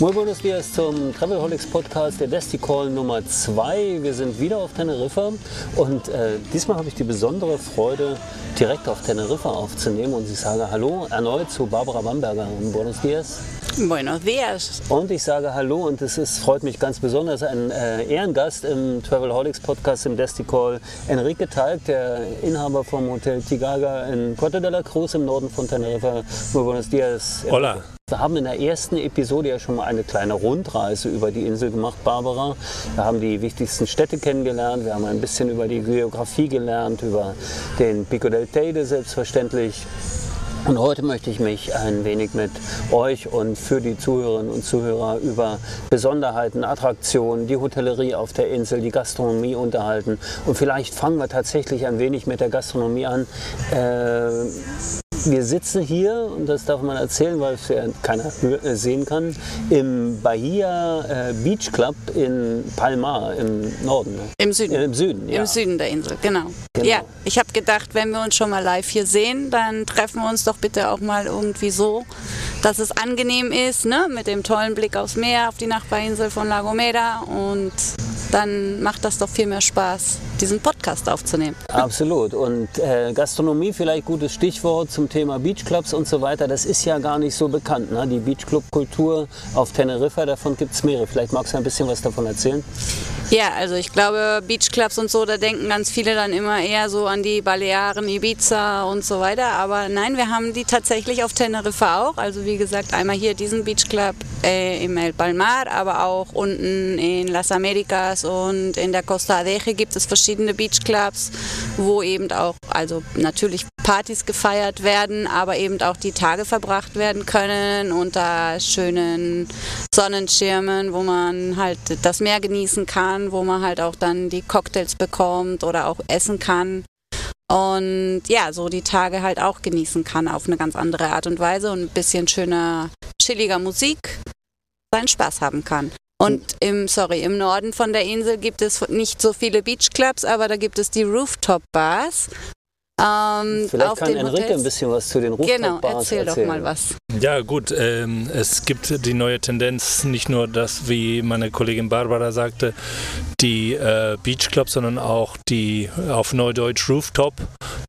Muy buenos dias zum Travelholics Podcast der Desticall Nummer 2. Wir sind wieder auf Teneriffa und äh, diesmal habe ich die besondere Freude, direkt auf Teneriffa aufzunehmen und ich sage Hallo erneut zu Barbara Bamberger. Buenos dias. Buenos dias. Und ich sage Hallo und es ist, freut mich ganz besonders, ein äh, Ehrengast im Travelholics Podcast im Desticall, Enrique Talg, der Inhaber vom Hotel Tigaga in Puerto de la Cruz im Norden von Teneriffa. Muy buenos dias. Hola. Wir haben in der ersten Episode ja schon mal eine kleine Rundreise über die Insel gemacht, Barbara. Wir haben die wichtigsten Städte kennengelernt, wir haben ein bisschen über die Geografie gelernt, über den Pico del Teide selbstverständlich. Und heute möchte ich mich ein wenig mit euch und für die Zuhörerinnen und Zuhörer über Besonderheiten, Attraktionen, die Hotellerie auf der Insel, die Gastronomie unterhalten. Und vielleicht fangen wir tatsächlich ein wenig mit der Gastronomie an. Äh, wir sitzen hier, und das darf man erzählen, weil es ja keiner sehen kann, im Bahia Beach Club in Palmar im Norden. Im Süden. Äh, Im Süden, ja. Im Süden der Insel, genau. Genau. Ja, ich habe gedacht, wenn wir uns schon mal live hier sehen, dann treffen wir uns doch bitte auch mal irgendwie so, dass es angenehm ist, ne? mit dem tollen Blick aufs Meer, auf die Nachbarinsel von La Gomera und dann macht das doch viel mehr Spaß, diesen Podcast aufzunehmen. Absolut. Und äh, Gastronomie vielleicht gutes Stichwort zum Thema Beachclubs und so weiter. Das ist ja gar nicht so bekannt. Ne? Die Beachclub-Kultur auf Teneriffa, davon gibt es mehrere. Vielleicht magst du ein bisschen was davon erzählen? Ja, also ich glaube, Beachclubs und so, da denken ganz viele dann immer eher so an die Balearen, Ibiza und so weiter. Aber nein, wir haben die tatsächlich auf Teneriffa auch. Also wie gesagt, einmal hier diesen Beachclub äh, im El Palmar, aber auch unten in Las Americas und in der Costa Adeje gibt es verschiedene Beachclubs, wo eben auch, also natürlich Partys gefeiert werden, aber eben auch die Tage verbracht werden können unter schönen Sonnenschirmen, wo man halt das Meer genießen kann, wo man halt auch dann die Cocktails bekommt oder auch essen kann. Und ja, so die Tage halt auch genießen kann auf eine ganz andere Art und Weise und ein bisschen schöner, chilliger Musik seinen Spaß haben kann. Und im, sorry, im Norden von der Insel gibt es nicht so viele Beachclubs, aber da gibt es die Rooftop-Bars. Ähm, Vielleicht auf kann den Enrique Hotels. ein bisschen was zu den Genau, Rooftop-Bars erzähl doch erzählen. mal was. Ja gut, ähm, es gibt die neue Tendenz, nicht nur das, wie meine Kollegin Barbara sagte, die äh, Beachclubs, sondern auch die auf Neudeutsch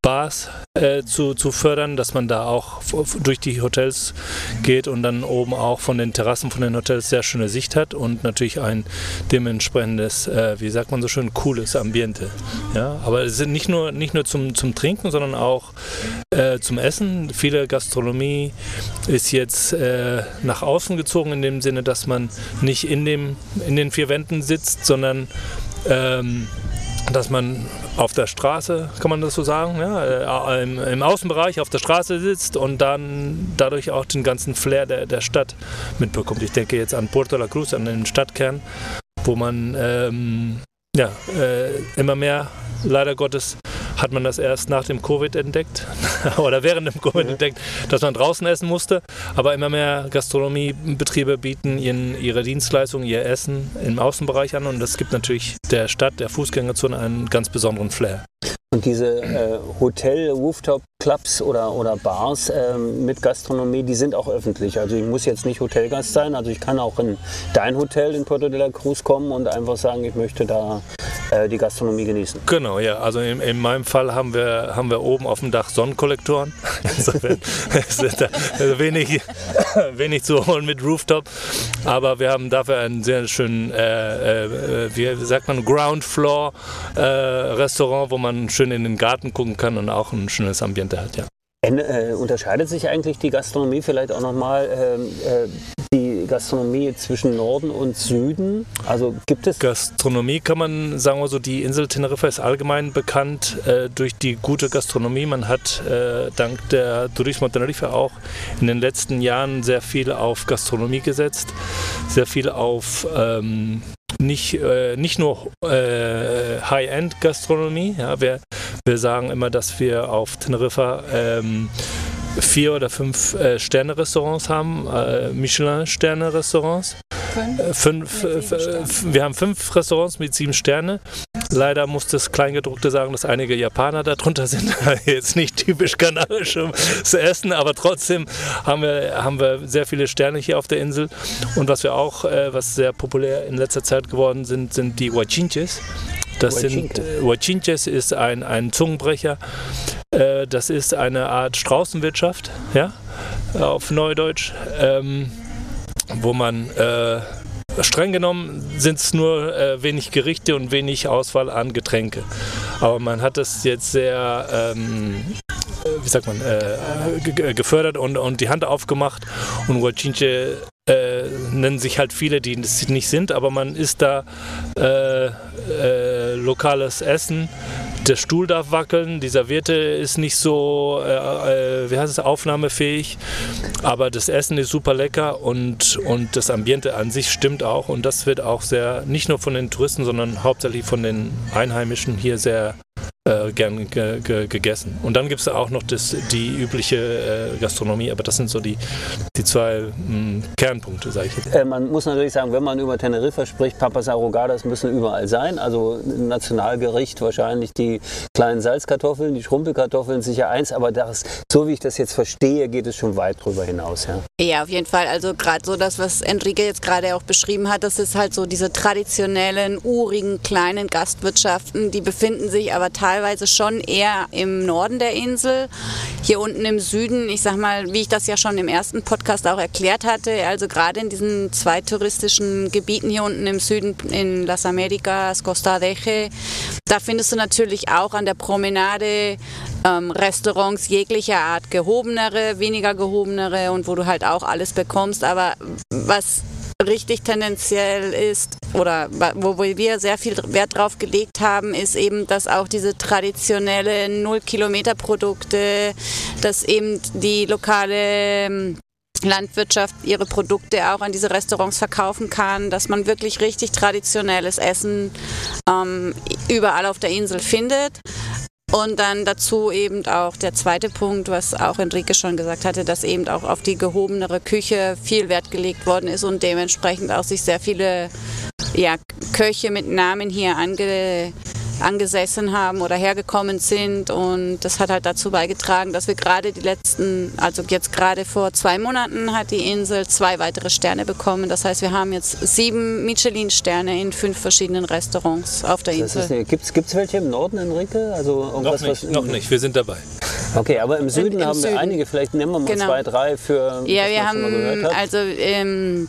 Rooftop-Bars äh, zu, zu fördern, dass man da auch durch die Hotels geht und dann oben auch von den Terrassen von den Hotels sehr schöne Sicht hat und natürlich ein dementsprechendes, äh, wie sagt man so schön, cooles Ambiente. Ja, aber es sind nicht nur, nicht nur zum, zum Trinken, sondern auch äh, zum Essen. Viele Gastronomie ist jetzt äh, nach außen gezogen in dem Sinne, dass man nicht in, dem, in den vier Wänden sitzt, sondern ähm, dass man auf der Straße, kann man das so sagen, ja, äh, im, im Außenbereich auf der Straße sitzt und dann dadurch auch den ganzen Flair der, der Stadt mitbekommt. Ich denke jetzt an Puerto La Cruz, an den Stadtkern, wo man ähm, ja, äh, immer mehr, leider Gottes, hat man das erst nach dem Covid entdeckt oder während dem Covid entdeckt, dass man draußen essen musste. Aber immer mehr Gastronomiebetriebe bieten ihren, ihre Dienstleistungen, ihr Essen im Außenbereich an und das gibt natürlich der Stadt, der Fußgängerzone einen ganz besonderen Flair. Und diese äh, Hotel-Rooftop-Clubs oder, oder Bars ähm, mit Gastronomie, die sind auch öffentlich. Also ich muss jetzt nicht Hotelgast sein. Also ich kann auch in dein Hotel in Puerto de la Cruz kommen und einfach sagen, ich möchte da äh, die Gastronomie genießen. Genau, ja. Also in, in meinem Fall haben wir, haben wir oben auf dem Dach Sonnenkollektoren. Insofern ist da wenig, wenig zu holen mit Rooftop. Aber wir haben dafür einen sehr schönen, äh, äh, wie sagt man, Ground Floor äh, Restaurant, wo man schön in den Garten gucken kann und auch ein schönes Ambiente hat, ja. En, äh, unterscheidet sich eigentlich die Gastronomie vielleicht auch nochmal ähm, äh, die Gastronomie zwischen Norden und Süden? Also gibt es. Gastronomie kann man sagen wir so, die Insel Teneriffa ist allgemein bekannt äh, durch die gute Gastronomie. Man hat äh, dank der Turismo Teneriffa auch in den letzten Jahren sehr viel auf Gastronomie gesetzt, sehr viel auf ähm, nicht, äh, nicht nur äh, High-End-Gastronomie. Ja, wir, wir sagen immer, dass wir auf Teneriffa ähm, vier oder fünf äh, Sterne-Restaurants haben, äh, Michelin-Sterne-Restaurants. Fünf, äh, fünf wir haben fünf Restaurants mit sieben Sterne. Leider muss das Kleingedruckte sagen, dass einige Japaner darunter sind. Jetzt nicht typisch kanadisches Essen, aber trotzdem haben wir, haben wir sehr viele Sterne hier auf der Insel. Und was wir auch, äh, was sehr populär in letzter Zeit geworden sind, sind die Huachinches. Das sind äh, Huachinches ist ein, ein Zungenbrecher. Äh, das ist eine Art Straußenwirtschaft, ja, auf Neudeutsch. Ähm, wo man äh, streng genommen sind es nur äh, wenig Gerichte und wenig Auswahl an Getränke. Aber man hat es jetzt sehr, ähm, wie sagt man, äh, gefördert und, und die Hand aufgemacht. Und Huachinche äh, nennen sich halt viele, die es nicht sind, aber man isst da äh, äh, lokales Essen. Der Stuhl darf wackeln, die Serviette ist nicht so, äh, äh, wie heißt es, aufnahmefähig, aber das Essen ist super lecker und, und das Ambiente an sich stimmt auch. Und das wird auch sehr, nicht nur von den Touristen, sondern hauptsächlich von den Einheimischen hier sehr äh, gern ge ge gegessen. Und dann gibt es auch noch das, die übliche äh, Gastronomie, aber das sind so die, die zwei mh, hm, Kernpunkte, sage ich jetzt. Äh, man muss natürlich sagen, wenn man über Teneriffa spricht, Papas Arrogadas müssen überall sein. Also Nationalgericht wahrscheinlich die kleinen Salzkartoffeln, die Schrumpelkartoffeln sicher eins, aber das, so wie ich das jetzt verstehe, geht es schon weit drüber hinaus. Ja, ja auf jeden Fall. Also gerade so das, was Enrique jetzt gerade auch beschrieben hat, das ist halt so diese traditionellen, urigen, kleinen Gastwirtschaften, die befinden sich aber teilweise teilweise schon eher im Norden der Insel. Hier unten im Süden, ich sag mal, wie ich das ja schon im ersten Podcast auch erklärt hatte, also gerade in diesen zwei touristischen Gebieten hier unten im Süden, in Las Americas, Costa Deje, da findest du natürlich auch an der Promenade ähm, Restaurants jeglicher Art, gehobenere, weniger gehobenere und wo du halt auch alles bekommst. Aber was richtig tendenziell ist oder wo wir sehr viel Wert drauf gelegt haben, ist eben, dass auch diese traditionellen Null-Kilometer-Produkte, dass eben die lokale ähm, Landwirtschaft ihre Produkte auch an diese Restaurants verkaufen kann, dass man wirklich richtig traditionelles Essen ähm, überall auf der Insel findet. Und dann dazu eben auch der zweite Punkt, was auch Enrique schon gesagt hatte, dass eben auch auf die gehobenere Küche viel Wert gelegt worden ist und dementsprechend auch sich sehr viele ja, Köche mit Namen hier ange, angesessen haben oder hergekommen sind. Und das hat halt dazu beigetragen, dass wir gerade die letzten, also jetzt gerade vor zwei Monaten hat die Insel zwei weitere Sterne bekommen. Das heißt, wir haben jetzt sieben Michelin-Sterne in fünf verschiedenen Restaurants auf der Insel. Gibt es welche im Norden, Enrique? Also noch, nicht, noch nicht, wir sind dabei. Okay, aber im Süden Im, haben Süden. wir einige, vielleicht nehmen wir mal genau. zwei, drei für. Ja, wir haben also ähm,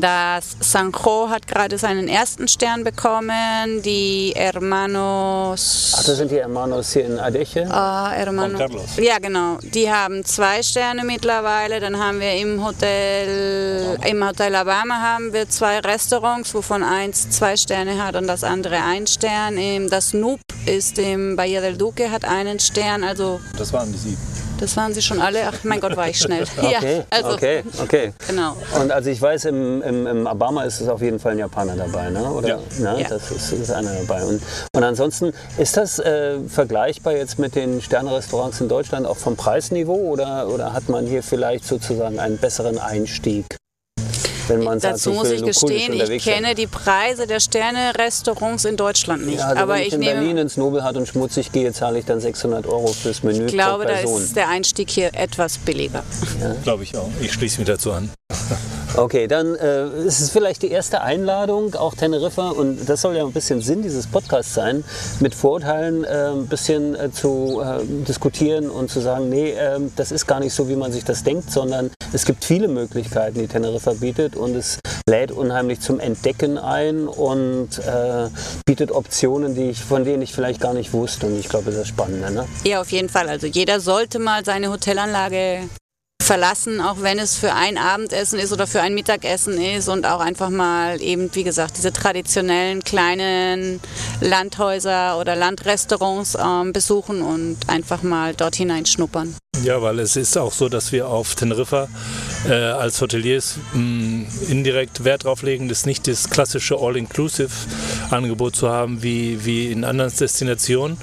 das Sanjo hat gerade seinen ersten Stern bekommen. Die Hermanos. Ach, das sind die Hermanos hier in Adeche? Uh, Hermanos. Carlos. Ja, genau. Die haben zwei Sterne mittlerweile. Dann haben wir im Hotel, im Hotel Alabama haben wir zwei Restaurants, wovon eins zwei Sterne hat und das andere ein Stern. Das Noob ist im Bahia del Duque, hat einen Stern. Also das waren die sieben. Das waren sie schon alle. Ach mein Gott, war ich schnell. Okay, ja, also, okay, okay. Genau. Und also ich weiß, im, im, im Obama ist es auf jeden Fall ein Japaner dabei, ne? Oder? Ja. Ne? ja. Das ist, ist, einer dabei. Und, und ansonsten, ist das äh, vergleichbar jetzt mit den Sternrestaurants in Deutschland auch vom Preisniveau oder, oder hat man hier vielleicht sozusagen einen besseren Einstieg? Wenn man sagt, Dazu muss ich gestehen, ich kenne sein. die Preise der Sterne-Restaurants in Deutschland nicht. Ja, also aber wenn ich, ich in nehme, Berlin ins Nobelhart und schmutzig gehe, zahle ich dann 600 Euro fürs Menü Ich glaube, da ist der Einstieg hier etwas billiger. Ja. Glaube ich auch. Ich schließe mich dazu an. Okay, dann äh, ist es vielleicht die erste Einladung, auch Teneriffa, und das soll ja ein bisschen Sinn dieses Podcasts sein, mit Vorurteilen äh, ein bisschen äh, zu äh, diskutieren und zu sagen, nee, ähm, das ist gar nicht so, wie man sich das denkt, sondern es gibt viele Möglichkeiten, die Teneriffa bietet und es lädt unheimlich zum Entdecken ein und äh, bietet Optionen, die ich, von denen ich vielleicht gar nicht wusste. Und ich glaube, das ist spannend. Ne? Ja, auf jeden Fall. Also jeder sollte mal seine Hotelanlage verlassen, auch wenn es für ein Abendessen ist oder für ein Mittagessen ist und auch einfach mal eben, wie gesagt, diese traditionellen kleinen Landhäuser oder Landrestaurants ähm, besuchen und einfach mal dort hineinschnuppern. Ja, weil es ist auch so, dass wir auf Teneriffa äh, als Hoteliers mh, indirekt Wert drauf legen, das nicht das klassische All-Inclusive-Angebot zu haben wie, wie in anderen Destinationen,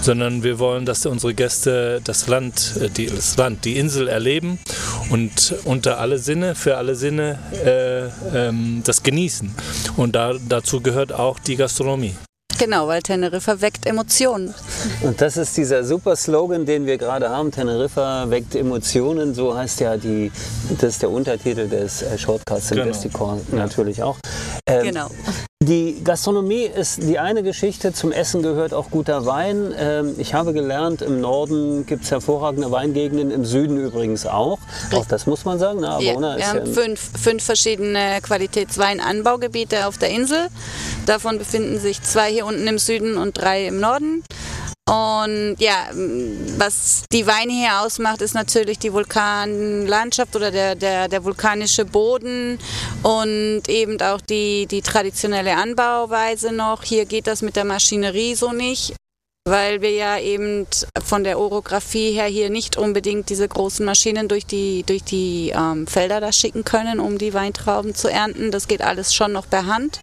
sondern wir wollen, dass unsere Gäste das Land, äh, die, das Land, die Insel erleben und unter alle Sinne, für alle Sinne äh, ähm, das genießen. Und da, dazu gehört auch die Gastronomie. Genau, weil Teneriffa weckt Emotionen. Und das ist dieser super Slogan, den wir gerade haben. Teneriffa weckt Emotionen. So heißt ja die, das ist der Untertitel des äh, Shortcasts Investicor genau. natürlich auch. Ähm, genau. Die Gastronomie ist die eine Geschichte, zum Essen gehört auch guter Wein. Ähm, ich habe gelernt, im Norden gibt es hervorragende Weingegenden, im Süden übrigens auch. Auch das muss man sagen. Ne? Ja, wir haben ja fünf, fünf verschiedene Qualitätsweinanbaugebiete auf der Insel. Davon befinden sich zwei hier unten im Süden und drei im Norden. Und ja, was die Weine hier ausmacht, ist natürlich die Vulkanlandschaft oder der, der, der vulkanische Boden und eben auch die, die traditionelle Anbauweise noch. Hier geht das mit der Maschinerie so nicht, weil wir ja eben von der Orographie her hier nicht unbedingt diese großen Maschinen durch die, durch die ähm, Felder da schicken können, um die Weintrauben zu ernten. Das geht alles schon noch per Hand.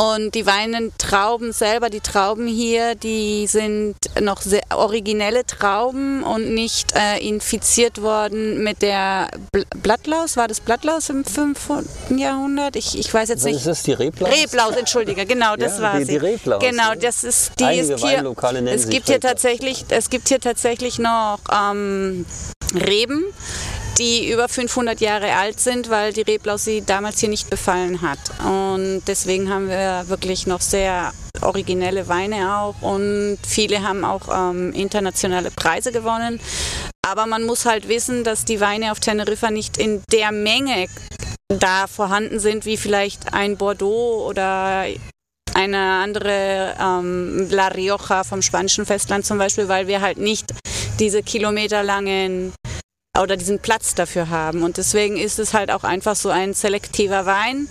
Und die Weinentrauben selber, die Trauben hier, die sind noch sehr originelle Trauben und nicht äh, infiziert worden mit der Bl Blattlaus. War das Blattlaus im 5. Jahrhundert? Ich, ich weiß jetzt nicht. Ist das die Reblaus? Reblaus, entschuldige, genau, das ja, war die, sie. Die Reblaus. Genau, das ist die Einige ist hier. es gibt hier tatsächlich, es gibt hier tatsächlich noch ähm, Reben die über 500 Jahre alt sind, weil die Reblaus sie damals hier nicht befallen hat. Und deswegen haben wir wirklich noch sehr originelle Weine auch und viele haben auch ähm, internationale Preise gewonnen. Aber man muss halt wissen, dass die Weine auf Teneriffa nicht in der Menge da vorhanden sind, wie vielleicht ein Bordeaux oder eine andere ähm, La Rioja vom spanischen Festland zum Beispiel, weil wir halt nicht diese kilometerlangen oder diesen Platz dafür haben. Und deswegen ist es halt auch einfach so ein selektiver Wein,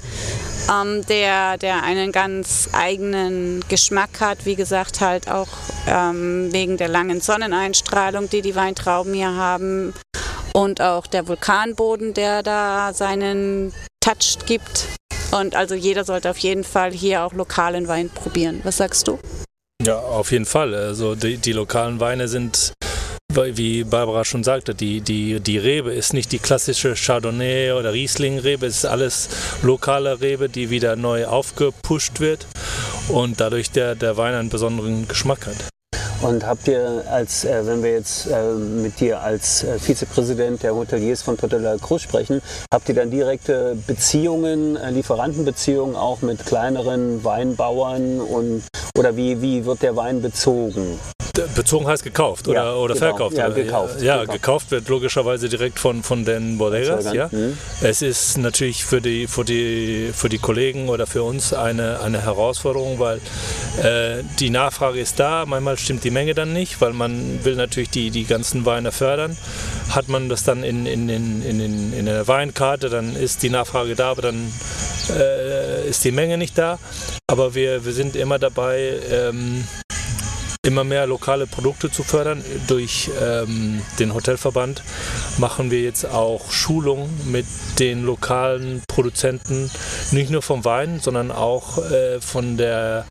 ähm, der, der einen ganz eigenen Geschmack hat. Wie gesagt, halt auch ähm, wegen der langen Sonneneinstrahlung, die die Weintrauben hier haben. Und auch der Vulkanboden, der da seinen Touch gibt. Und also jeder sollte auf jeden Fall hier auch lokalen Wein probieren. Was sagst du? Ja, auf jeden Fall. Also die, die lokalen Weine sind wie Barbara schon sagte, die, die, die Rebe ist nicht die klassische Chardonnay oder Riesling-Rebe, es ist alles lokale Rebe, die wieder neu aufgepusht wird und dadurch der, der Wein einen besonderen Geschmack hat. Und habt ihr, als äh, wenn wir jetzt äh, mit dir als äh, Vizepräsident der Hoteliers von La Cruz sprechen, habt ihr dann direkte Beziehungen, äh, Lieferantenbeziehungen auch mit kleineren Weinbauern und oder wie, wie wird der Wein bezogen? Bezogen heißt gekauft oder, ja, oder genau. verkauft? Ja, oder? gekauft. Ja, gekauft. gekauft wird logischerweise direkt von, von den Bodegas. Ja? Mhm. Es ist natürlich für die, für, die, für die Kollegen oder für uns eine, eine Herausforderung, weil äh, die Nachfrage ist da, manchmal stimmt die Menge dann nicht, weil man will natürlich die, die ganzen Weine fördern. Hat man das dann in, in, in, in, in der Weinkarte, dann ist die Nachfrage da, aber dann äh, ist die Menge nicht da. Aber wir, wir sind immer dabei, ähm, immer mehr lokale Produkte zu fördern. Durch ähm, den Hotelverband machen wir jetzt auch Schulungen mit den lokalen Produzenten, nicht nur vom Wein, sondern auch äh, von der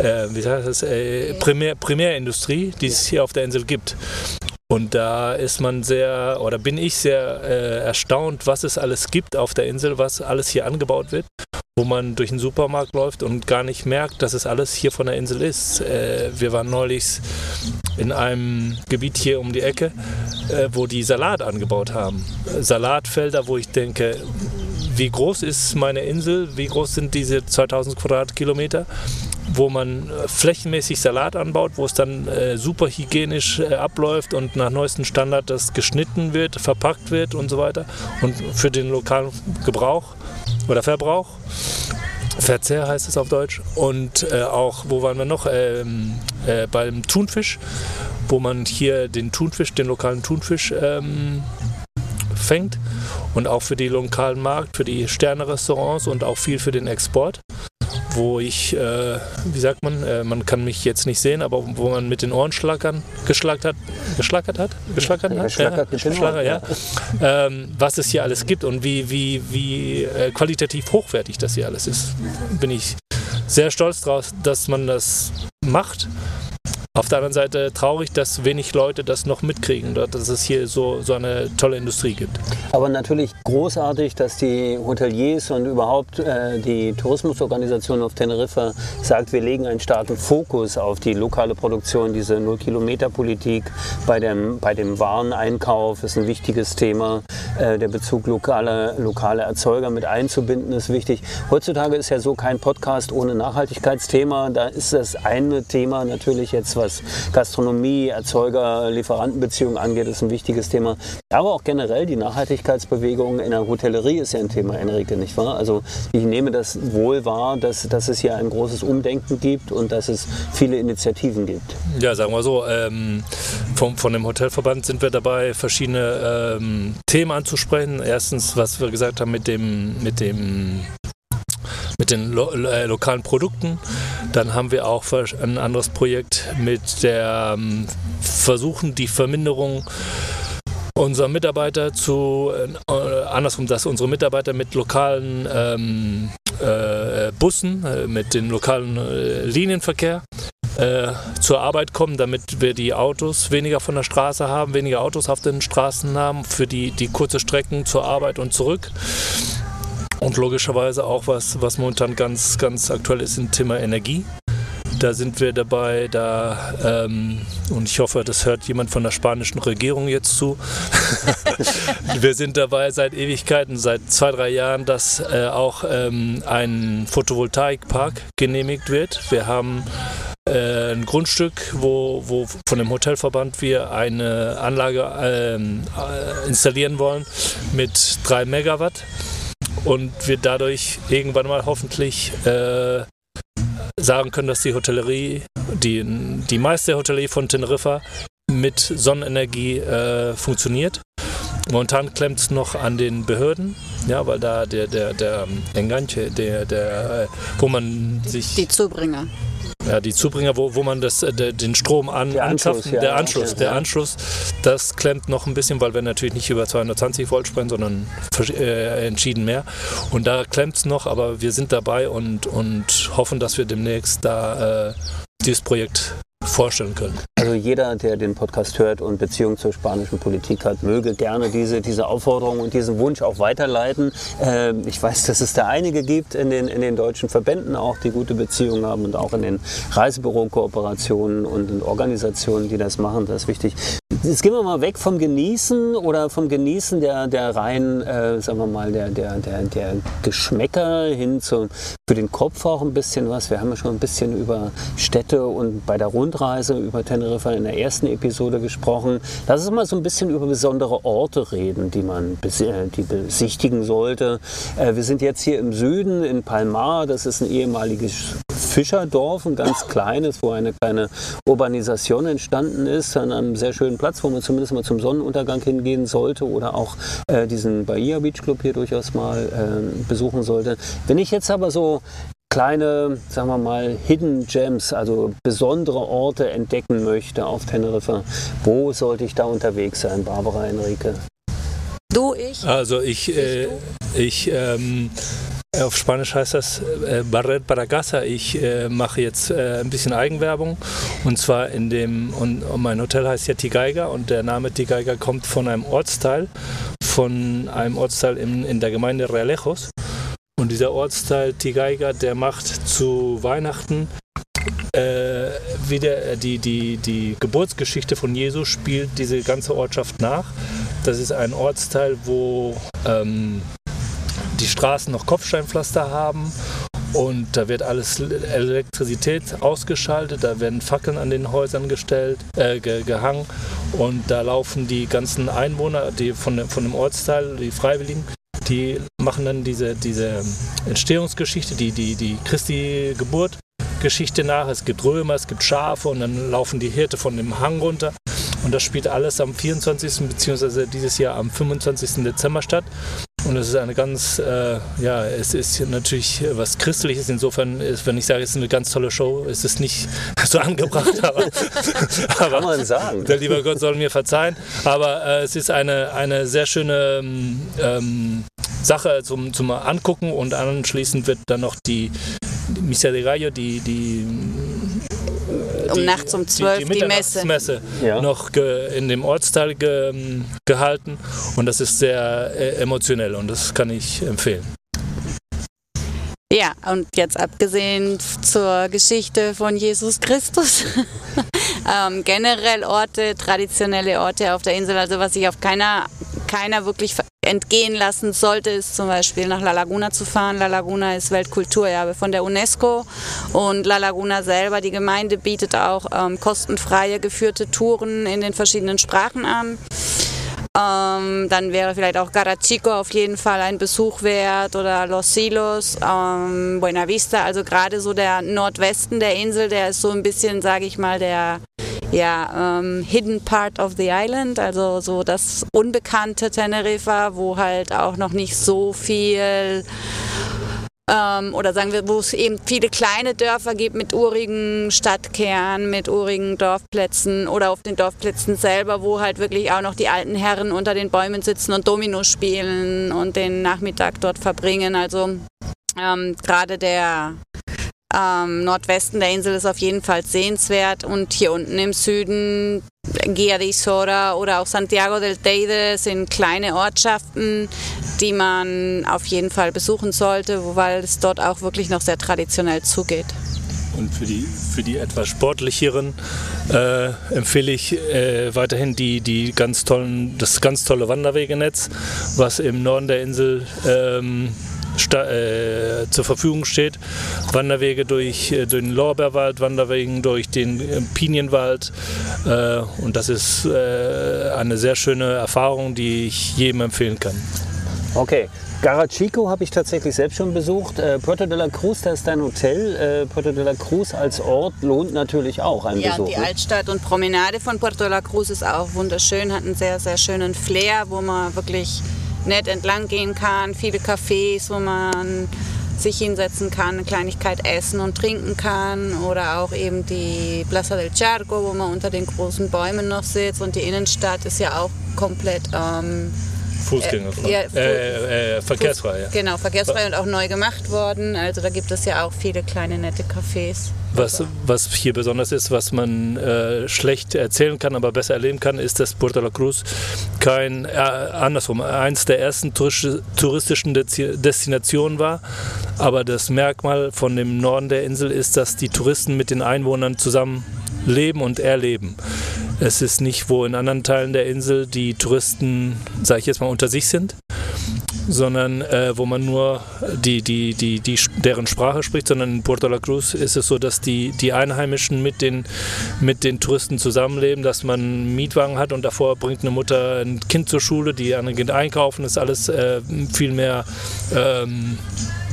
äh, wie heißt das, äh, Primär, Primärindustrie, die es hier auf der Insel gibt. Und da ist man sehr, oder bin ich sehr äh, erstaunt, was es alles gibt auf der Insel, was alles hier angebaut wird wo man durch den Supermarkt läuft und gar nicht merkt, dass es alles hier von der Insel ist. Äh, wir waren neulich in einem Gebiet hier um die Ecke, äh, wo die Salat angebaut haben. Salatfelder, wo ich denke, wie groß ist meine Insel, wie groß sind diese 2000 Quadratkilometer, wo man äh, flächenmäßig Salat anbaut, wo es dann äh, super hygienisch äh, abläuft und nach neuestem Standard das geschnitten wird, verpackt wird und so weiter und für den lokalen Gebrauch oder Verbrauch. Verzehr heißt es auf Deutsch. Und äh, auch, wo waren wir noch? Ähm, äh, beim Thunfisch, wo man hier den Thunfisch, den lokalen Thunfisch ähm, fängt und auch für den lokalen Markt, für die Sterne-Restaurants und auch viel für den Export wo ich, äh, wie sagt man, äh, man kann mich jetzt nicht sehen, aber wo man mit den Ohren schlackern, geschlackt hat, geschlackert hat, geschlackert hat, geschlackert, ja, geschlackert, ja. Ähm, was es hier alles gibt und wie, wie, wie äh, qualitativ hochwertig das hier alles ist, bin ich sehr stolz drauf, dass man das macht auf der anderen Seite traurig, dass wenig Leute das noch mitkriegen, dass es hier so, so eine tolle Industrie gibt. Aber natürlich großartig, dass die Hoteliers und überhaupt äh, die Tourismusorganisation auf Teneriffa sagt, wir legen einen starken Fokus auf die lokale Produktion, diese Null-Kilometer-Politik bei dem, bei dem Wareneinkauf ist ein wichtiges Thema. Äh, der Bezug lokale, lokale Erzeuger mit einzubinden ist wichtig. Heutzutage ist ja so kein Podcast ohne Nachhaltigkeitsthema. Da ist das eine Thema natürlich jetzt, was Gastronomie, Erzeuger, Lieferantenbeziehungen angeht, ist ein wichtiges Thema. Aber auch generell die Nachhaltigkeitsbewegung in der Hotellerie ist ja ein Thema, Enrique, nicht wahr? Also ich nehme das wohl wahr, dass, dass es hier ein großes Umdenken gibt und dass es viele Initiativen gibt. Ja, sagen wir so, ähm, vom, von dem Hotelverband sind wir dabei, verschiedene ähm, Themen anzusprechen. Erstens, was wir gesagt haben mit dem, mit dem mit den lo äh, lokalen Produkten. Dann haben wir auch ein anderes Projekt mit der ähm, Versuchen, die Verminderung unserer Mitarbeiter zu, äh, andersrum, dass unsere Mitarbeiter mit lokalen ähm, äh, Bussen, äh, mit dem lokalen äh, Linienverkehr äh, zur Arbeit kommen, damit wir die Autos weniger von der Straße haben, weniger Autos auf den Straßen haben, für die, die kurze Strecken zur Arbeit und zurück. Und logischerweise auch was, was momentan ganz, ganz aktuell ist, im Thema Energie. Da sind wir dabei, da, ähm, und ich hoffe, das hört jemand von der spanischen Regierung jetzt zu. wir sind dabei seit Ewigkeiten, seit zwei, drei Jahren, dass äh, auch ähm, ein Photovoltaikpark genehmigt wird. Wir haben äh, ein Grundstück, wo, wo von dem Hotelverband wir eine Anlage ähm, äh, installieren wollen mit drei Megawatt und wir dadurch irgendwann mal hoffentlich äh, sagen können, dass die Hotellerie, die, die meiste Hotellerie von Teneriffa mit Sonnenenergie äh, funktioniert. Momentan klemmt es noch an den Behörden, ja, weil da der, der, der Enganche, der, der, äh, wo man sich. Die Zubringer. Ja, die Zubringer, wo, wo man das, äh, den Strom an, der Anschluss, ja, der Anschluss, der Anschluss, das klemmt noch ein bisschen, weil wir natürlich nicht über 220 Volt sprechen, sondern äh, entschieden mehr. Und da klemmt es noch, aber wir sind dabei und, und hoffen, dass wir demnächst da äh, dieses Projekt vorstellen können. Also jeder, der den Podcast hört und Beziehung zur spanischen Politik hat, möge gerne diese, diese Aufforderung und diesen Wunsch auch weiterleiten. Äh, ich weiß, dass es da einige gibt in den, in den deutschen Verbänden auch, die gute Beziehungen haben und auch in den Reisebüro-Kooperationen und in Organisationen, die das machen. Das ist wichtig. Jetzt gehen wir mal weg vom Genießen oder vom Genießen der, der rein, äh, sagen wir mal, der, der, der, der Geschmäcker hin zu, für den Kopf auch ein bisschen was. Wir haben ja schon ein bisschen über Städte und bei der Rundreise über Teneriffa in der ersten Episode gesprochen. Lass uns mal so ein bisschen über besondere Orte reden, die man äh, die besichtigen sollte. Äh, wir sind jetzt hier im Süden in Palmar. Das ist ein ehemaliges Fischerdorf, ein ganz kleines, wo eine kleine Urbanisation entstanden ist, an einem sehr schönen Platz, wo man zumindest mal zum Sonnenuntergang hingehen sollte oder auch äh, diesen Bahia Beach Club hier durchaus mal äh, besuchen sollte. Wenn ich jetzt aber so kleine, sagen wir mal, Hidden Gems, also besondere Orte entdecken möchte auf Teneriffa, wo sollte ich da unterwegs sein, Barbara Enrique? Du, ich? Also ich, äh, ich ähm, auf Spanisch heißt das äh, Barret para casa. Ich äh, mache jetzt äh, ein bisschen Eigenwerbung und zwar in dem, und, und mein Hotel heißt ja Tigaiga und der Name Tigaiga kommt von einem Ortsteil, von einem Ortsteil in, in der Gemeinde Realejos. Und dieser Ortsteil Tigaiga, der macht zu Weihnachten äh, wieder die, die, die Geburtsgeschichte von Jesus spielt diese ganze Ortschaft nach. Das ist ein Ortsteil, wo ähm, die Straßen noch Kopfsteinpflaster haben und da wird alles Elektrizität ausgeschaltet, da werden Fackeln an den Häusern gestellt, äh, ge gehangen und da laufen die ganzen Einwohner die von, von dem Ortsteil, die Freiwilligen, die machen dann diese, diese Entstehungsgeschichte, die, die, die Christi Geburt Geschichte nach. Es gibt Römer, es gibt Schafe und dann laufen die Hirte von dem Hang runter Und das spielt alles am 24. bzw. dieses Jahr am 25. Dezember statt. Und es ist eine ganz, äh, ja, es ist natürlich was Christliches. Insofern, ist, wenn ich sage, es ist eine ganz tolle Show, ist es nicht so angebracht. Aber, aber Kann man sagen. Der liebe Gott soll mir verzeihen. Aber äh, es ist eine, eine sehr schöne ähm, Sache zum, zum Angucken und anschließend wird dann noch die Missa de Gallo, die, die um die, nachts um 12 die, die, die Messe, Messe ja. noch in dem Ortsteil ge, gehalten und das ist sehr äh, emotionell und das kann ich empfehlen. Ja, und jetzt abgesehen zur Geschichte von Jesus Christus, ähm, generell Orte, traditionelle Orte auf der Insel, also was ich auf keiner, keiner wirklich entgehen lassen sollte, ist zum Beispiel nach La Laguna zu fahren. La Laguna ist Weltkulturerbe von der UNESCO und La Laguna selber, die Gemeinde bietet auch ähm, kostenfreie geführte Touren in den verschiedenen Sprachen an. Ähm, dann wäre vielleicht auch Garachico auf jeden Fall ein Besuch wert oder Los Silos, ähm, Buena Vista, also gerade so der Nordwesten der Insel, der ist so ein bisschen, sage ich mal, der ja, ähm, Hidden Part of the Island, also so das unbekannte Teneriffa, wo halt auch noch nicht so viel ähm, oder sagen wir, wo es eben viele kleine Dörfer gibt mit urigen Stadtkernen, mit urigen Dorfplätzen oder auf den Dorfplätzen selber, wo halt wirklich auch noch die alten Herren unter den Bäumen sitzen und Domino spielen und den Nachmittag dort verbringen. Also ähm, gerade der ähm, Nordwesten der Insel ist auf jeden Fall sehenswert und hier unten im Süden Guia de Isora oder auch Santiago del Teide sind kleine Ortschaften, die man auf jeden Fall besuchen sollte, weil es dort auch wirklich noch sehr traditionell zugeht. Und für die, für die etwas sportlicheren äh, empfehle ich äh, weiterhin die, die ganz tollen, das ganz tolle Wanderwegenetz, was im Norden der Insel ähm, äh, zur Verfügung steht. Wanderwege durch, äh, durch den Lorbeerwald, Wanderwege durch den äh, Pinienwald. Äh, und das ist äh, eine sehr schöne Erfahrung, die ich jedem empfehlen kann. Okay, Garachico habe ich tatsächlich selbst schon besucht. Äh, Puerto de la Cruz, da ist dein Hotel. Äh, Puerto de la Cruz als Ort lohnt natürlich auch einen ja, Besuch. Ja, die ne? Altstadt und Promenade von Puerto de la Cruz ist auch wunderschön, hat einen sehr, sehr schönen Flair, wo man wirklich nett entlang gehen kann, viele Cafés, wo man sich hinsetzen kann, eine Kleinigkeit essen und trinken kann. Oder auch eben die Plaza del Charco, wo man unter den großen Bäumen noch sitzt. Und die Innenstadt ist ja auch komplett ähm, Fußgängerfrei. Äh, ja, äh, äh, verkehrsfrei. Ja. Genau, verkehrsfrei und auch neu gemacht worden. Also da gibt es ja auch viele kleine nette Cafés. Was, was hier besonders ist, was man äh, schlecht erzählen kann, aber besser erleben kann, ist, dass Puerto La Cruz kein, äh, andersrum, eins der ersten touristischen Destinationen war. Aber das Merkmal von dem Norden der Insel ist, dass die Touristen mit den Einwohnern zusammen leben und erleben. Es ist nicht, wo in anderen Teilen der Insel die Touristen, sage ich jetzt mal, unter sich sind, sondern äh, wo man nur die, die, die, die, deren Sprache spricht, sondern in Puerto La Cruz ist es so, dass die, die Einheimischen mit den, mit den Touristen zusammenleben, dass man einen Mietwagen hat und davor bringt eine Mutter ein Kind zur Schule, die andere geht einkaufen, ist alles äh, viel mehr ähm,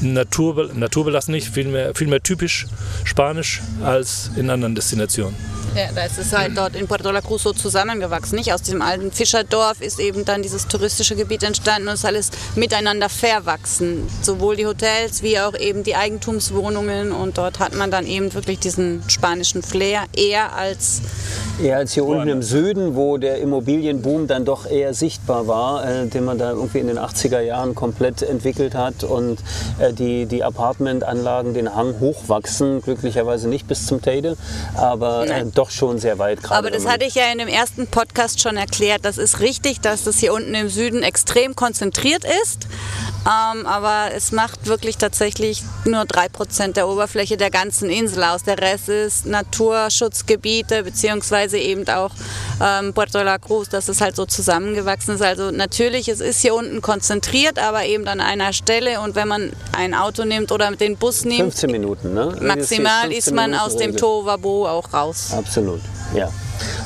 Natur, naturbelassen, nicht viel mehr, viel mehr typisch spanisch als in anderen Destinationen. Ja, das ist halt dort in Puerto La Cruz so zusammengewachsen. Nicht? Aus diesem alten Fischerdorf ist eben dann dieses touristische Gebiet entstanden und ist alles miteinander verwachsen. Sowohl die Hotels wie auch eben die Eigentumswohnungen und dort hat man dann eben wirklich diesen spanischen Flair eher als Eher als hier unten im Süden, wo der Immobilienboom dann doch eher sichtbar war, äh, den man da irgendwie in den 80er Jahren komplett entwickelt hat und äh, die, die Apartmentanlagen den Hang hochwachsen, glücklicherweise nicht bis zum Teide, aber äh, doch schon sehr weit. Aber das hatte ich ja in dem ersten Podcast schon erklärt. Das ist richtig, dass das hier unten im Süden extrem konzentriert ist. Ähm, aber es macht wirklich tatsächlich nur 3% der Oberfläche der ganzen Insel aus. Der Rest ist Naturschutzgebiete beziehungsweise eben auch ähm, Puerto La Cruz, dass es halt so zusammengewachsen ist. Also natürlich, es ist hier unten konzentriert, aber eben an einer Stelle und wenn man ein Auto nimmt oder den Bus nimmt, 15 Minuten, ne? maximal ist man aus dem Tovabo auch raus. Absolut, ja.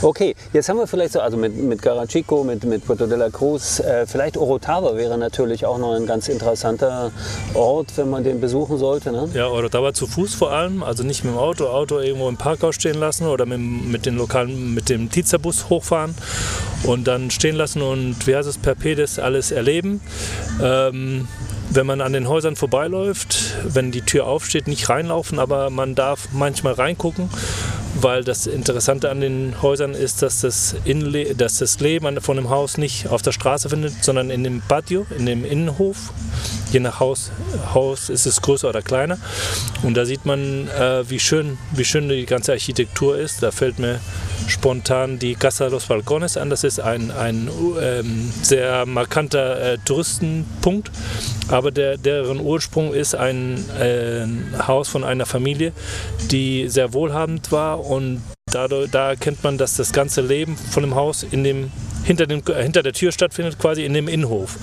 Okay, jetzt haben wir vielleicht so, also mit, mit Garachico, mit, mit Puerto de la Cruz, äh, vielleicht Orotava wäre natürlich auch noch ein ganz interessanter Ort, wenn man den besuchen sollte. Ne? Ja, Orotava zu Fuß vor allem, also nicht mit dem Auto, Auto irgendwo im Parkhaus stehen lassen oder mit, mit den lokalen, mit dem Tiza-Bus hochfahren und dann stehen lassen und wie heißt es, per Pedes alles erleben. Ähm, wenn man an den Häusern vorbeiläuft, wenn die Tür aufsteht, nicht reinlaufen, aber man darf manchmal reingucken, weil das Interessante an den Häusern ist, dass das, Innenle dass das Leben von dem Haus nicht auf der Straße findet, sondern in dem Patio, in dem Innenhof. Je nach Haus, Haus ist es größer oder kleiner. Und da sieht man, äh, wie, schön, wie schön die ganze Architektur ist. Da fällt mir spontan die Casa los Balcones an. Das ist ein, ein ähm, sehr markanter äh, Touristenpunkt, aber der, deren Ursprung ist ein äh, Haus von einer Familie, die sehr wohlhabend war und dadurch, da erkennt man, dass das ganze Leben von dem Haus in dem hinter, dem, hinter der Tür stattfindet, quasi in dem Innenhof.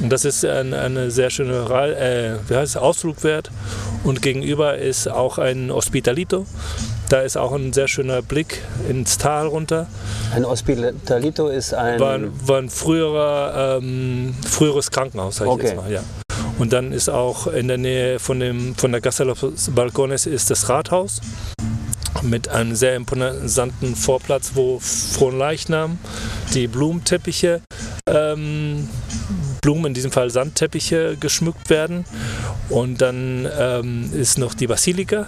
Und das ist eine, eine sehr schöne äh, wie heißt es, Ausflug wert. Und gegenüber ist auch ein Hospitalito. Da ist auch ein sehr schöner Blick ins Tal runter. Ein Hospitalito ist ein. War, war ein früherer, ähm, früheres Krankenhaus, sag ich okay. jetzt mal. Ja. Und dann ist auch in der Nähe von, dem, von der Casa los Balcones ist das Rathaus mit einem sehr imposanten Vorplatz, wo von Leichnam die Blumenteppiche, ähm, Blumen, in diesem Fall Sandteppiche, geschmückt werden. Und dann ähm, ist noch die Basilika,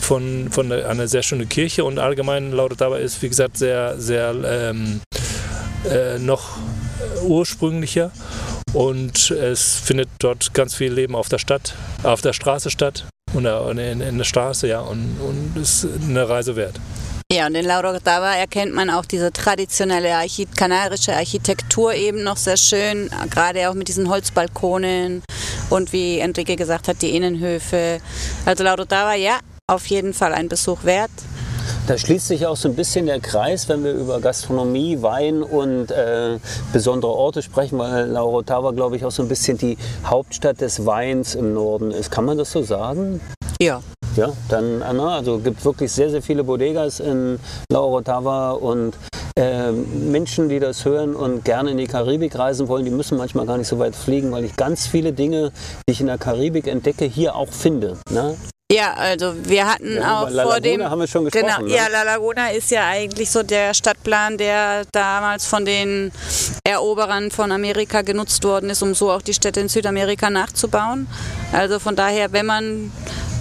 von, von einer sehr schönen Kirche und allgemein Laudatava ist, wie gesagt, sehr, sehr ähm, äh, noch ursprünglicher und es findet dort ganz viel Leben auf der Stadt, auf der Straße statt und in, in der Straße, ja, und, und ist eine Reise wert. Ja, und in Laudatava erkennt man auch diese traditionelle Archi kanarische Architektur eben noch sehr schön, gerade auch mit diesen Holzbalkonen und wie Enrique gesagt hat, die Innenhöfe. Also Laudatava, ja, auf jeden Fall ein Besuch wert. Da schließt sich auch so ein bisschen der Kreis, wenn wir über Gastronomie, Wein und äh, besondere Orte sprechen, weil Laurotava, glaube ich, auch so ein bisschen die Hauptstadt des Weins im Norden ist. Kann man das so sagen? Ja. Ja, dann Anna, also gibt wirklich sehr, sehr viele Bodegas in Laurotava und äh, Menschen, die das hören und gerne in die Karibik reisen wollen, die müssen manchmal gar nicht so weit fliegen, weil ich ganz viele Dinge, die ich in der Karibik entdecke, hier auch finde. Ne? Ja, also wir hatten ja, auch vor dem. haben wir schon gesprochen. Genau, ne? ja, La Laguna ist ja eigentlich so der Stadtplan, der damals von den Eroberern von Amerika genutzt worden ist, um so auch die Städte in Südamerika nachzubauen. Also von daher, wenn man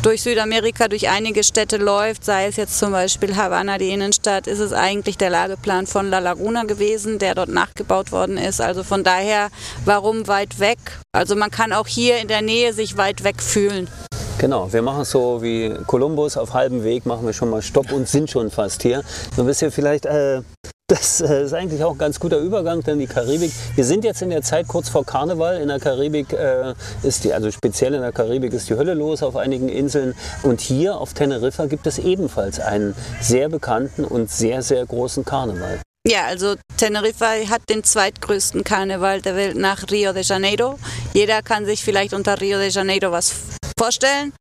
durch Südamerika, durch einige Städte läuft, sei es jetzt zum Beispiel Havanna, die Innenstadt, ist es eigentlich der Lageplan von La Laguna gewesen, der dort nachgebaut worden ist. Also von daher, warum weit weg? Also man kann auch hier in der Nähe sich weit weg fühlen. Genau, wir machen so wie Kolumbus, auf halbem Weg machen wir schon mal Stopp und sind schon fast hier. So ein bisschen vielleicht, äh, das äh, ist eigentlich auch ein ganz guter Übergang, denn die Karibik, wir sind jetzt in der Zeit kurz vor Karneval. In der Karibik äh, ist die, also speziell in der Karibik ist die Hölle los auf einigen Inseln. Und hier auf Teneriffa gibt es ebenfalls einen sehr bekannten und sehr, sehr großen Karneval. Ja, also Teneriffa hat den zweitgrößten Karneval der Welt nach Rio de Janeiro. Jeder kann sich vielleicht unter Rio de Janeiro was vorstellen.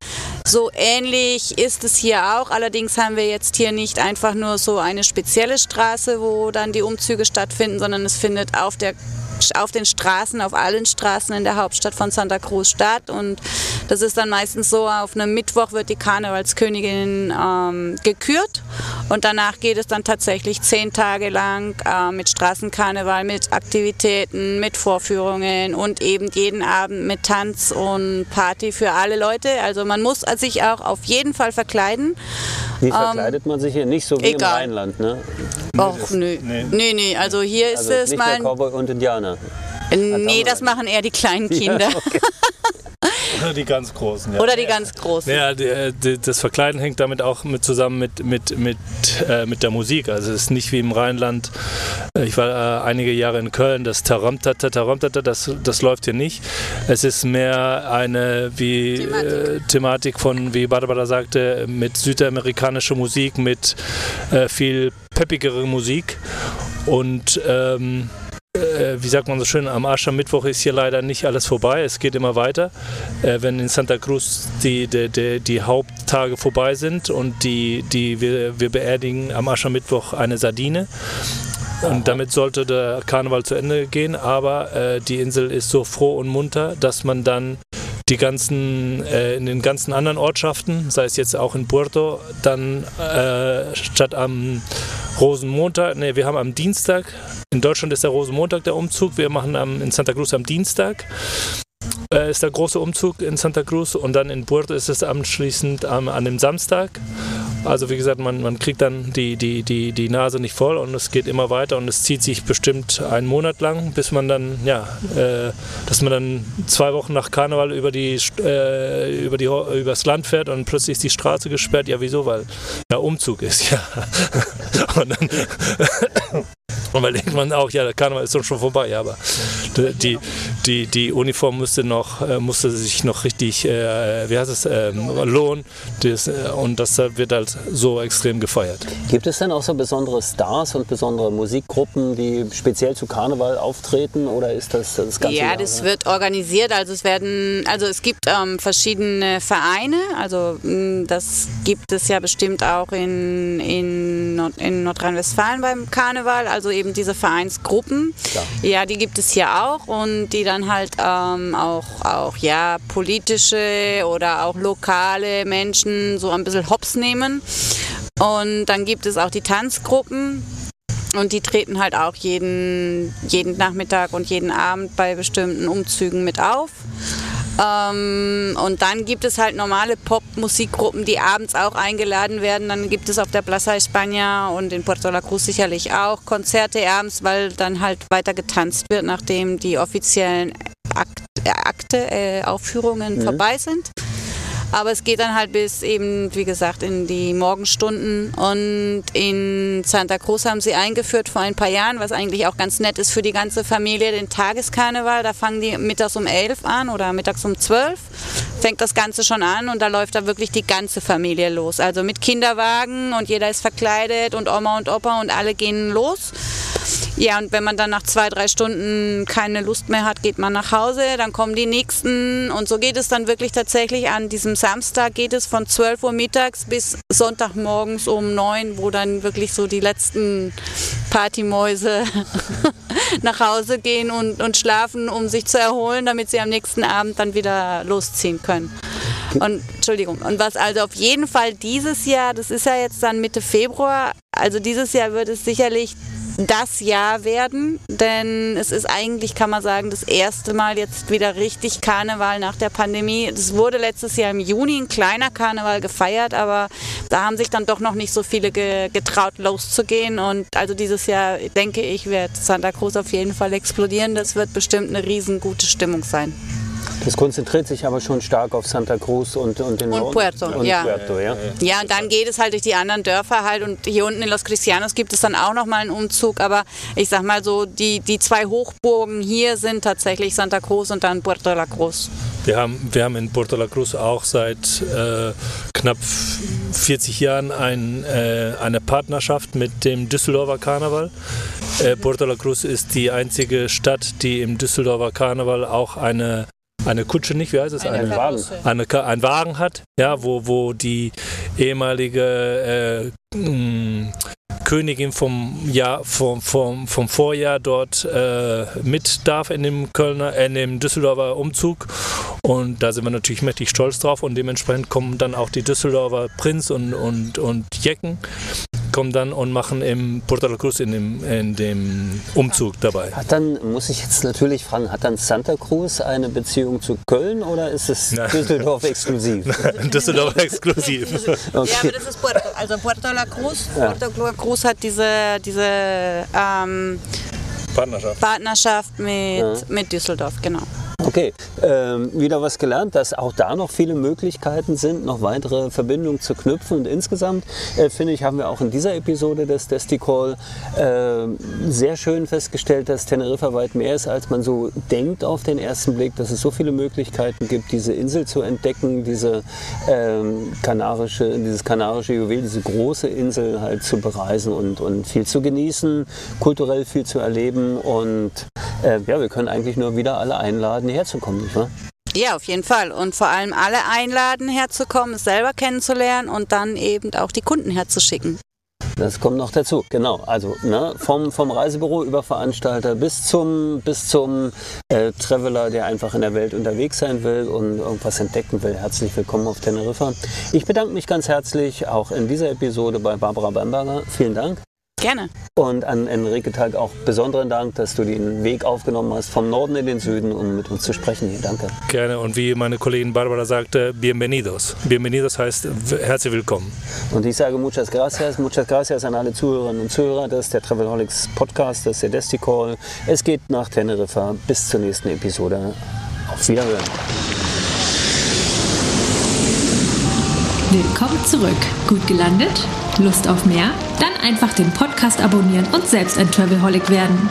So ähnlich ist es hier auch. Allerdings haben wir jetzt hier nicht einfach nur so eine spezielle Straße, wo dann die Umzüge stattfinden, sondern es findet auf der auf den Straßen, auf allen Straßen in der Hauptstadt von Santa Cruz statt. Und das ist dann meistens so, auf einem Mittwoch wird die Karnevalskönigin ähm, gekürt und danach geht es dann tatsächlich zehn Tage lang äh, mit Straßenkarneval, mit Aktivitäten, mit Vorführungen und eben jeden Abend mit Tanz und Party für alle Leute. Also man muss sich auch auf jeden Fall verkleiden. Wie verkleidet ähm, man sich hier? Nicht so wie egal. im Rheinland, ne? Och, nö. Nee. nee, nee. Also hier ist also es nicht mal. Cowboy und Indianer. Nee, das machen eher die kleinen Kinder. Ja, okay. Oder die ganz Großen, ja. Oder die ganz Großen. Ja, äh, das Verkleiden hängt damit auch mit zusammen mit, mit, mit, äh, mit der Musik. Also es ist nicht wie im Rheinland. Äh, ich war äh, einige Jahre in Köln, das Taramtata, Taramtata, das, das läuft hier nicht. Es ist mehr eine wie Thematik, äh, Thematik von, wie Barbara sagte, mit südamerikanischer Musik, mit äh, viel peppigere Musik. Und ähm, äh, wie sagt man so schön, am Aschermittwoch ist hier leider nicht alles vorbei. Es geht immer weiter. Äh, wenn in Santa Cruz die, die, die, die, Haupttage vorbei sind und die, die wir, wir beerdigen am Aschermittwoch eine Sardine. Und damit sollte der Karneval zu Ende gehen, aber äh, die Insel ist so froh und munter, dass man dann die ganzen, äh, in den ganzen anderen Ortschaften, sei es jetzt auch in Puerto, dann äh, statt am Rosenmontag, ne, wir haben am Dienstag, in Deutschland ist der Rosenmontag der Umzug, wir machen am, in Santa Cruz am Dienstag äh, ist der große Umzug in Santa Cruz und dann in Puerto ist es anschließend am, an dem Samstag. Also wie gesagt, man, man kriegt dann die, die, die, die Nase nicht voll und es geht immer weiter und es zieht sich bestimmt einen Monat lang, bis man dann, ja, äh, dass man dann zwei Wochen nach Karneval über die, äh, über die übers Land fährt und plötzlich ist die Straße gesperrt. Ja, wieso? Weil ja Umzug ist, ja. und dann und weil denkt man auch, ja, der Karneval ist schon vorbei, ja, aber die, die, die Uniform musste noch, äh, musste sich noch richtig, äh, wie heißt es, ähm, lohnen. Das, äh, und das wird halt so extrem gefeiert. Gibt es denn auch so besondere Stars und besondere Musikgruppen, die speziell zu Karneval auftreten oder ist das das ganze Ja, Jahr, das oder? wird organisiert. Also es werden, also es gibt ähm, verschiedene Vereine. Also mh, das gibt es ja bestimmt auch in, in, Nord in Nordrhein-Westfalen beim Karneval. Also eben diese Vereinsgruppen. Ja. ja, die gibt es hier auch und die dann halt ähm, auch, auch ja, politische oder auch lokale Menschen so ein bisschen hops nehmen. Und dann gibt es auch die Tanzgruppen. Und die treten halt auch jeden, jeden Nachmittag und jeden Abend bei bestimmten Umzügen mit auf. Ähm, und dann gibt es halt normale Pop-Musikgruppen, die abends auch eingeladen werden. Dann gibt es auf der Plaza España und in Puerto La Cruz sicherlich auch Konzerte abends, weil dann halt weiter getanzt wird, nachdem die offiziellen Akt, Akte, äh, Aufführungen Mhm. vorbei sind. Aber es geht dann halt bis eben, wie gesagt, in die Morgenstunden. Und in Santa Cruz haben sie eingeführt vor ein paar Jahren, was eigentlich auch ganz nett ist für die ganze Familie, den Tageskarneval. Da fangen die mittags um 11 an oder mittags um 12. Fängt das Ganze schon an und da läuft da wirklich die ganze Familie los. Also mit Kinderwagen und jeder ist verkleidet und Oma und Opa und alle gehen los. Ja, und wenn man dann nach zwei, drei Stunden keine Lust mehr hat, geht man nach Hause, dann kommen die nächsten und so geht es dann wirklich tatsächlich an diesem Samstag geht es von 12 Uhr mittags bis Sonntagmorgens um 9, wo dann wirklich so die letzten Partymäuse nach Hause gehen und, und schlafen, um sich zu erholen, damit sie am nächsten Abend dann wieder losziehen können. Und Entschuldigung, und was also auf jeden Fall dieses Jahr, das ist ja jetzt dann Mitte Februar, also dieses Jahr wird es sicherlich das Jahr werden, denn es ist eigentlich, kann man sagen, das erste Mal jetzt wieder richtig Karneval nach der Pandemie. Es wurde letztes Jahr im Juni ein kleiner Karneval gefeiert, aber da haben sich dann doch noch nicht so viele ge getraut loszugehen und also dieses Jahr denke ich, wird Santa Cruz auf jeden Fall explodieren. Das wird bestimmt eine riesengute Stimmung sein. Das konzentriert sich aber schon stark auf Santa Cruz und, und den Und Puerto, und ja. Puerto, ja. Ja, und dann geht es halt durch die anderen Dörfer halt und hier unten in Los Cristianos gibt es dann auch nochmal einen Umzug, aber ich sag mal so, die, die zwei Hochburgen hier sind tatsächlich Santa Cruz und dann Puerto La Cruz. Wir haben, wir haben in Puerto La Cruz auch seit äh, knapp 40 Jahren ein, äh, eine Partnerschaft mit dem Düsseldorfer Karneval. Äh, Puerto La Cruz ist die einzige Stadt, die im Düsseldorfer Karneval auch eine, eine Kutsche, nicht, wie heißt es? Einen Wagen. eine, ein Wagen hat, ja, wo, wo die ehemalige äh, mh, Königin vom, Jahr, vom, vom, vom Vorjahr dort äh, mit darf in dem Kölner, äh, in dem Düsseldorfer Umzug. Und da sind wir natürlich mächtig stolz drauf und dementsprechend kommen dann auch die Düsseldorfer Prinz und, und, und Jecken kommen dann und machen im Puerto La Cruz in dem, in dem Umzug dabei. Hat dann, muss ich jetzt natürlich fragen, hat dann Santa Cruz eine Beziehung zu Köln oder ist es Nein. Düsseldorf exklusiv? Düsseldorf exklusiv. Ja, aber das ist Puerto, also Puerto La Cruz. Puerto La Cruz hat diese, diese ähm, Partnerschaft. Partnerschaft mit, mit Düsseldorf, genau. Okay, ähm, wieder was gelernt, dass auch da noch viele Möglichkeiten sind, noch weitere Verbindungen zu knüpfen. Und insgesamt äh, finde ich, haben wir auch in dieser Episode des Desticall äh, sehr schön festgestellt, dass Teneriffa weit mehr ist, als man so denkt auf den ersten Blick, dass es so viele Möglichkeiten gibt, diese Insel zu entdecken, diese ähm, kanarische, dieses kanarische Juwel, diese große Insel halt zu bereisen und, und viel zu genießen, kulturell viel zu erleben. Und äh, ja, wir können eigentlich nur wieder alle einladen, herzukommen, nicht wahr? Ja, auf jeden Fall. Und vor allem alle einladen, herzukommen, es selber kennenzulernen und dann eben auch die Kunden herzuschicken. Das kommt noch dazu, genau. Also ne, vom, vom Reisebüro über Veranstalter bis zum, bis zum äh, Traveler, der einfach in der Welt unterwegs sein will und irgendwas entdecken will. Herzlich willkommen auf Teneriffa. Ich bedanke mich ganz herzlich auch in dieser Episode bei Barbara Bamberger. Vielen Dank. Gerne. Und an Enrique Tag auch besonderen Dank, dass du den Weg aufgenommen hast vom Norden in den Süden, um mit uns zu sprechen hier. Danke. Gerne. Und wie meine Kollegin Barbara sagte, bienvenidos. Bienvenidos heißt herzlich willkommen. Und ich sage muchas gracias. Muchas gracias an alle Zuhörerinnen und Zuhörer. Das ist der Travelholics Podcast, das ist der Desticall. Es geht nach Teneriffa. Bis zur nächsten Episode. Auf Wiederhören. Willkommen zurück. Gut gelandet? Lust auf mehr? Dann einfach den Podcast abonnieren und selbst ein Travelholic werden.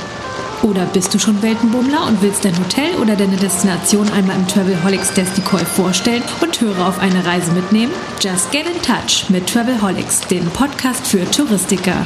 Oder bist du schon Weltenbummler und willst dein Hotel oder deine Destination einmal im Travelholics Desticoy vorstellen und Hörer auf eine Reise mitnehmen? Just get in touch mit Travelholics, dem Podcast für Touristiker.